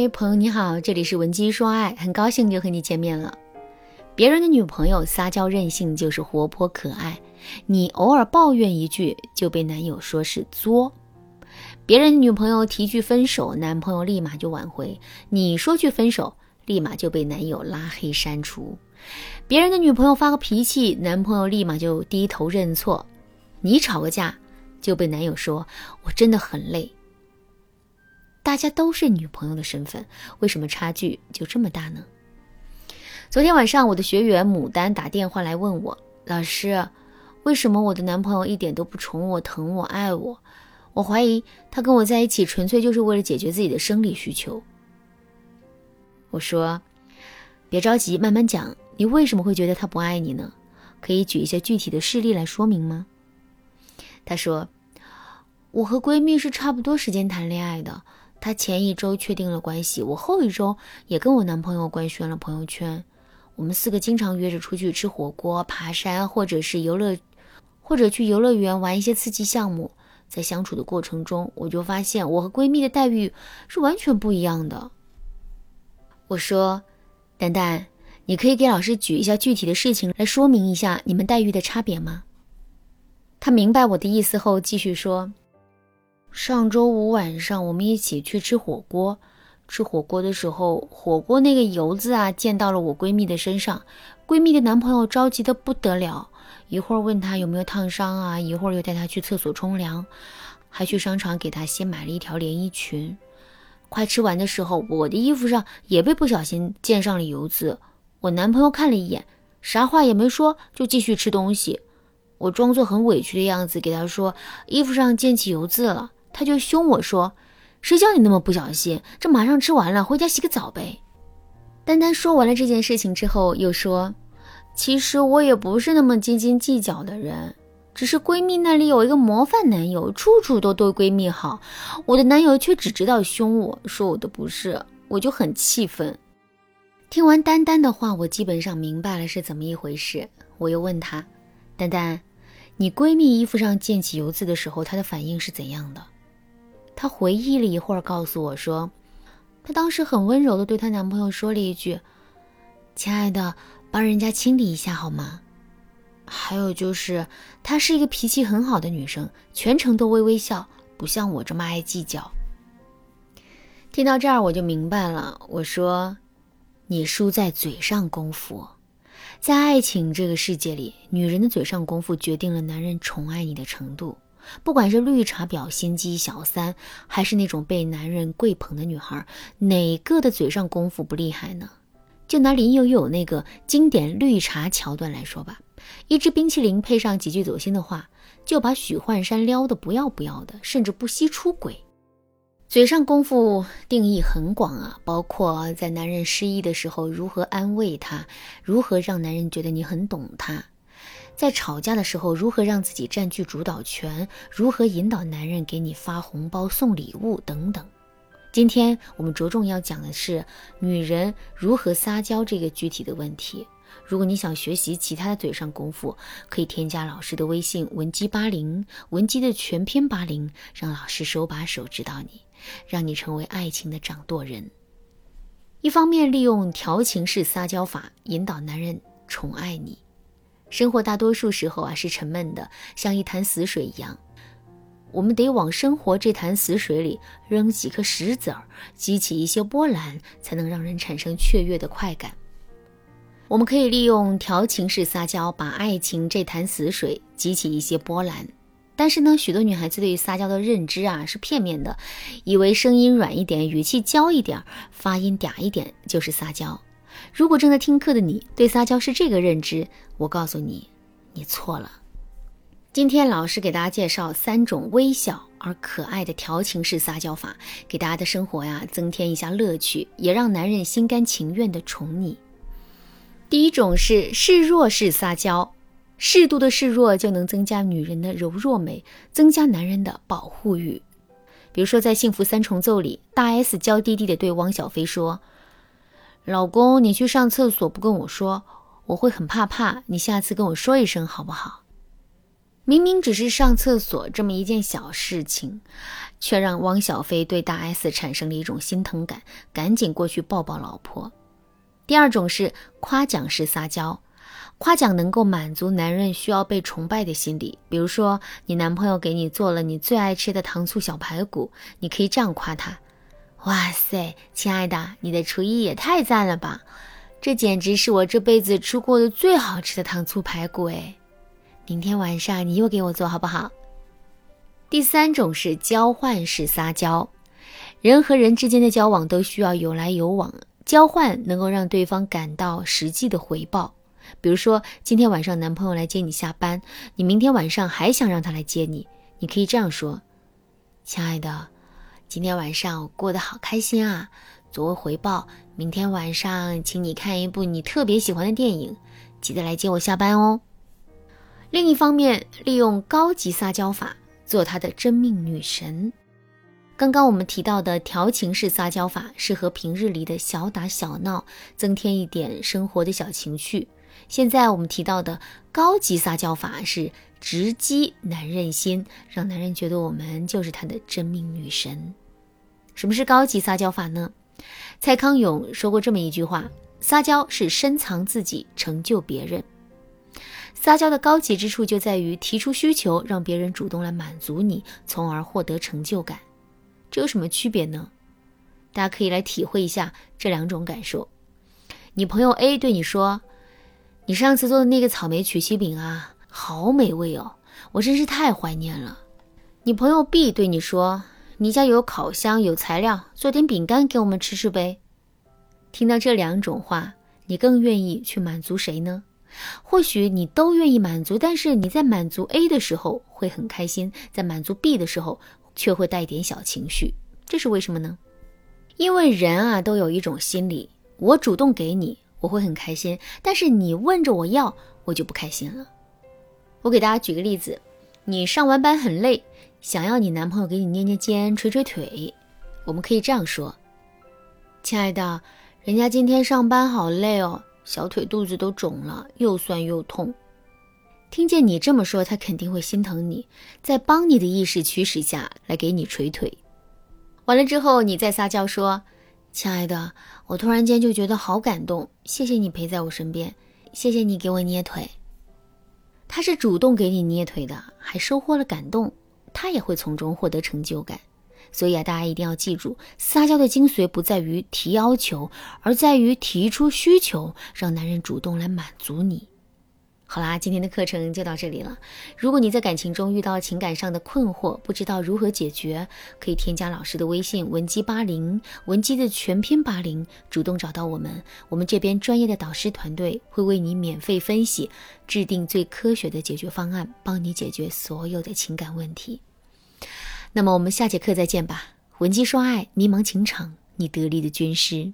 嗨，朋友你好，这里是文姬说爱，很高兴又和你见面了。别人的女朋友撒娇任性就是活泼可爱，你偶尔抱怨一句就被男友说是作。别人的女朋友提句分手，男朋友立马就挽回；你说句分手，立马就被男友拉黑删除。别人的女朋友发个脾气，男朋友立马就低头认错；你吵个架，就被男友说我真的很累。大家都是女朋友的身份，为什么差距就这么大呢？昨天晚上，我的学员牡丹打电话来问我：“老师，为什么我的男朋友一点都不宠我、疼我、爱我？我怀疑他跟我在一起纯粹就是为了解决自己的生理需求。”我说：“别着急，慢慢讲。你为什么会觉得他不爱你呢？可以举一些具体的事例来说明吗？”他说：“我和闺蜜是差不多时间谈恋爱的。”他前一周确定了关系，我后一周也跟我男朋友官宣了朋友圈。我们四个经常约着出去吃火锅、爬山，或者是游乐，或者去游乐园玩一些刺激项目。在相处的过程中，我就发现我和闺蜜的待遇是完全不一样的。我说：“丹丹，你可以给老师举一下具体的事情来说明一下你们待遇的差别吗？”他明白我的意思后，继续说。上周五晚上，我们一起去吃火锅。吃火锅的时候，火锅那个油渍啊溅到了我闺蜜的身上。闺蜜的男朋友着急的不得了，一会儿问她有没有烫伤啊，一会儿又带她去厕所冲凉，还去商场给她新买了一条连衣裙。快吃完的时候，我的衣服上也被不小心溅上了油渍。我男朋友看了一眼，啥话也没说，就继续吃东西。我装作很委屈的样子给他说，衣服上溅起油渍了。他就凶我说：“谁叫你那么不小心？这马上吃完了，回家洗个澡呗。”丹丹说完了这件事情之后，又说：“其实我也不是那么斤斤计较的人，只是闺蜜那里有一个模范男友，处处都对闺蜜好，我的男友却只知道凶我，说我的不是，我就很气愤。”听完丹丹的话，我基本上明白了是怎么一回事。我又问她：“丹丹，你闺蜜衣服上溅起油渍的时候，她的反应是怎样的？”她回忆了一会儿，告诉我说，她当时很温柔的对她男朋友说了一句：“亲爱的，帮人家清理一下好吗？”还有就是，她是一个脾气很好的女生，全程都微微笑，不像我这么爱计较。听到这儿，我就明白了。我说：“你输在嘴上功夫，在爱情这个世界里，女人的嘴上功夫决定了男人宠爱你的程度。”不管是绿茶婊、心机小三，还是那种被男人跪捧的女孩，哪个的嘴上功夫不厉害呢？就拿林有有那个经典绿茶桥段来说吧，一支冰淇淋配上几句走心的话，就把许幻山撩得不要不要的，甚至不惜出轨。嘴上功夫定义很广啊，包括在男人失意的时候如何安慰他，如何让男人觉得你很懂他。在吵架的时候，如何让自己占据主导权？如何引导男人给你发红包、送礼物等等？今天我们着重要讲的是女人如何撒娇这个具体的问题。如果你想学习其他的嘴上功夫，可以添加老师的微信文姬八零，文姬的全篇八零，让老师手把手指导你，让你成为爱情的掌舵人。一方面利用调情式撒娇法引导男人宠爱你。生活大多数时候啊是沉闷的，像一潭死水一样。我们得往生活这潭死水里扔几颗石子儿，激起一些波澜，才能让人产生雀跃的快感。我们可以利用调情式撒娇，把爱情这潭死水激起一些波澜。但是呢，许多女孩子对于撒娇的认知啊是片面的，以为声音软一点，语气娇一点，发音嗲一点就是撒娇。如果正在听课的你对撒娇是这个认知，我告诉你，你错了。今天老师给大家介绍三种微小而可爱的调情式撒娇法，给大家的生活呀增添一下乐趣，也让男人心甘情愿的宠你。第一种是示弱式撒娇，适度的示弱就能增加女人的柔弱美，增加男人的保护欲。比如说在《幸福三重奏》里，大 S 娇滴滴的对汪小菲说。老公，你去上厕所不跟我说，我会很怕怕。你下次跟我说一声好不好？明明只是上厕所这么一件小事情，却让汪小菲对大 S 产生了一种心疼感，赶紧过去抱抱老婆。第二种是夸奖式撒娇，夸奖能够满足男人需要被崇拜的心理。比如说，你男朋友给你做了你最爱吃的糖醋小排骨，你可以这样夸他：“哇塞，亲爱的，你的厨艺也太赞了吧！这简直是我这辈子吃过的最好吃的糖醋排骨诶。明天晚上你又给我做好不好？”第三种是交换式撒娇，人和人之间的交往都需要有来有往。交换能够让对方感到实际的回报，比如说今天晚上男朋友来接你下班，你明天晚上还想让他来接你，你可以这样说：“亲爱的，今天晚上我过得好开心啊！作为回报，明天晚上请你看一部你特别喜欢的电影，记得来接我下班哦。”另一方面，利用高级撒娇法做他的真命女神。刚刚我们提到的调情式撒娇法，适合平日里的小打小闹，增添一点生活的小情趣。现在我们提到的高级撒娇法，是直击男人心，让男人觉得我们就是他的真命女神。什么是高级撒娇法呢？蔡康永说过这么一句话：撒娇是深藏自己，成就别人。撒娇的高级之处就在于提出需求，让别人主动来满足你，从而获得成就感。这有什么区别呢？大家可以来体会一下这两种感受。你朋友 A 对你说：“你上次做的那个草莓曲奇饼啊，好美味哦，我真是太怀念了。”你朋友 B 对你说：“你家有烤箱，有材料，做点饼干给我们吃吃呗。”听到这两种话，你更愿意去满足谁呢？或许你都愿意满足，但是你在满足 A 的时候会很开心，在满足 B 的时候。却会带点小情绪，这是为什么呢？因为人啊都有一种心理，我主动给你，我会很开心；但是你问着我要，我就不开心了。我给大家举个例子，你上完班很累，想要你男朋友给你捏捏肩、捶捶腿，我们可以这样说：“亲爱的，人家今天上班好累哦，小腿肚子都肿了，又酸又痛。”听见你这么说，他肯定会心疼你，在帮你的意识驱使下来给你捶腿。完了之后，你再撒娇说：“亲爱的，我突然间就觉得好感动，谢谢你陪在我身边，谢谢你给我捏腿。”他是主动给你捏腿的，还收获了感动，他也会从中获得成就感。所以啊，大家一定要记住，撒娇的精髓不在于提要求，而在于提出需求，让男人主动来满足你。好啦，今天的课程就到这里了。如果你在感情中遇到情感上的困惑，不知道如何解决，可以添加老师的微信文姬八零，文姬的全拼八零，主动找到我们，我们这边专业的导师团队会为你免费分析，制定最科学的解决方案，帮你解决所有的情感问题。那么我们下节课再见吧。文姬说爱，迷茫情场，你得力的军师。